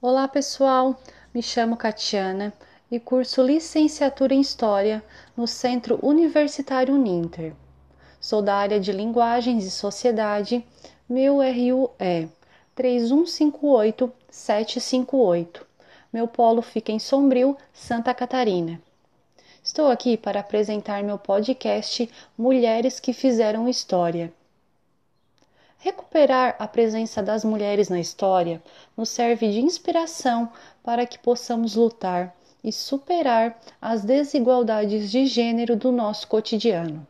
Olá pessoal, me chamo Catiana e curso licenciatura em História no Centro Universitário Uninter. Sou da área de Linguagens e Sociedade, meu RU é 3158758. Meu polo fica em Sombrio, Santa Catarina. Estou aqui para apresentar meu podcast Mulheres que Fizeram História. Recuperar a presença das mulheres na história nos serve de inspiração para que possamos lutar e superar as desigualdades de gênero do nosso cotidiano.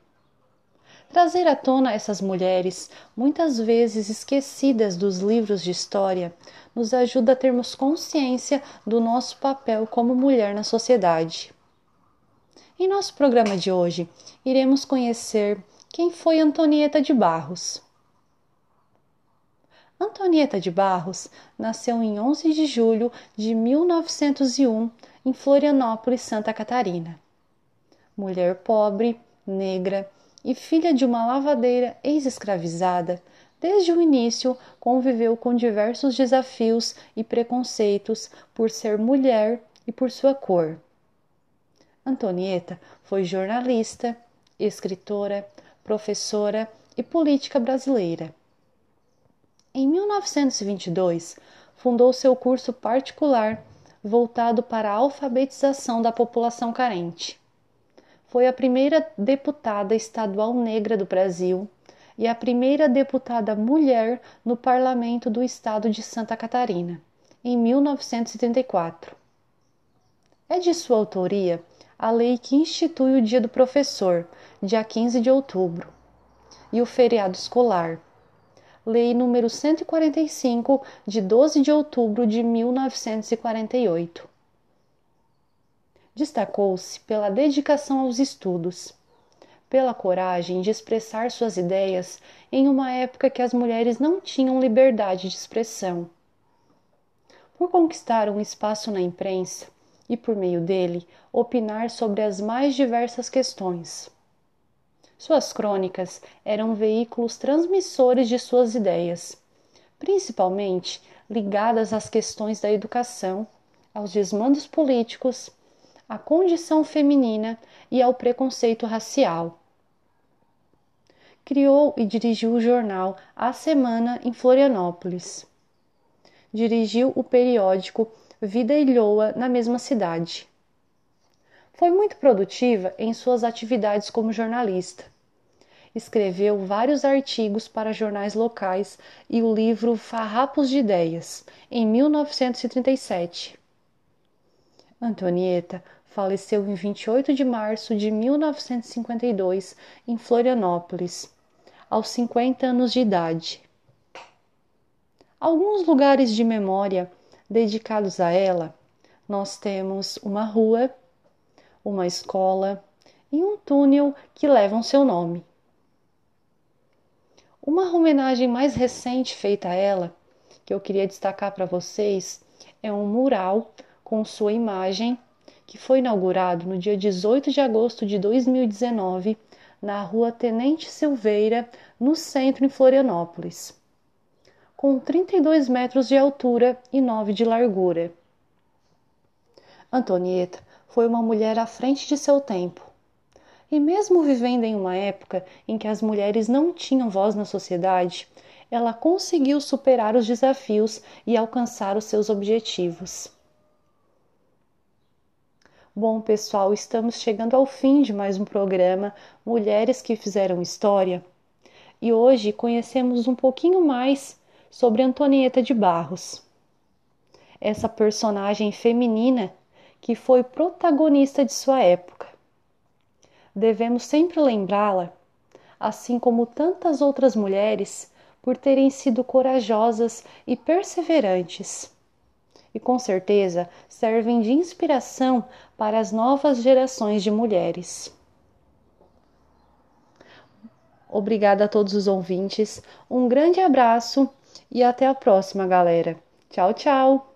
Trazer à tona essas mulheres, muitas vezes esquecidas dos livros de história, nos ajuda a termos consciência do nosso papel como mulher na sociedade. Em nosso programa de hoje, iremos conhecer quem foi Antonieta de Barros. Antonieta de Barros nasceu em 11 de julho de 1901 em Florianópolis, Santa Catarina. Mulher pobre, negra e filha de uma lavadeira ex-escravizada, desde o início conviveu com diversos desafios e preconceitos por ser mulher e por sua cor. Antonieta foi jornalista, escritora, professora e política brasileira. Em 1922, fundou seu curso particular voltado para a alfabetização da população carente. Foi a primeira deputada estadual negra do Brasil e a primeira deputada mulher no parlamento do estado de Santa Catarina, em 1934. É de sua autoria a lei que institui o Dia do Professor, dia 15 de outubro, e o feriado escolar, Lei número 145 de 12 de outubro de 1948. Destacou-se pela dedicação aos estudos, pela coragem de expressar suas ideias em uma época que as mulheres não tinham liberdade de expressão. Por conquistar um espaço na imprensa, e, por meio dele, opinar sobre as mais diversas questões. Suas crônicas eram veículos transmissores de suas ideias, principalmente ligadas às questões da educação, aos desmandos políticos, à condição feminina e ao preconceito racial. Criou e dirigiu o jornal A Semana em Florianópolis. Dirigiu o periódico Vida Ilhoa na mesma cidade. Foi muito produtiva em suas atividades como jornalista. Escreveu vários artigos para jornais locais e o livro Farrapos de Ideias, em 1937. Antonieta faleceu em 28 de março de 1952 em Florianópolis, aos 50 anos de idade. Alguns lugares de memória dedicados a ela, nós temos uma rua, uma escola e um túnel que levam seu nome. Uma homenagem mais recente feita a ela, que eu queria destacar para vocês, é um mural com sua imagem que foi inaugurado no dia 18 de agosto de 2019 na rua Tenente Silveira, no centro em Florianópolis com 32 metros de altura e 9 de largura. Antonieta foi uma mulher à frente de seu tempo. E mesmo vivendo em uma época em que as mulheres não tinham voz na sociedade, ela conseguiu superar os desafios e alcançar os seus objetivos. Bom, pessoal, estamos chegando ao fim de mais um programa Mulheres que Fizeram História. E hoje conhecemos um pouquinho mais sobre Antonieta de Barros. Essa personagem feminina que foi protagonista de sua época. Devemos sempre lembrá-la, assim como tantas outras mulheres, por terem sido corajosas e perseverantes. E com certeza servem de inspiração para as novas gerações de mulheres. Obrigada a todos os ouvintes, um grande abraço e até a próxima, galera. Tchau, tchau!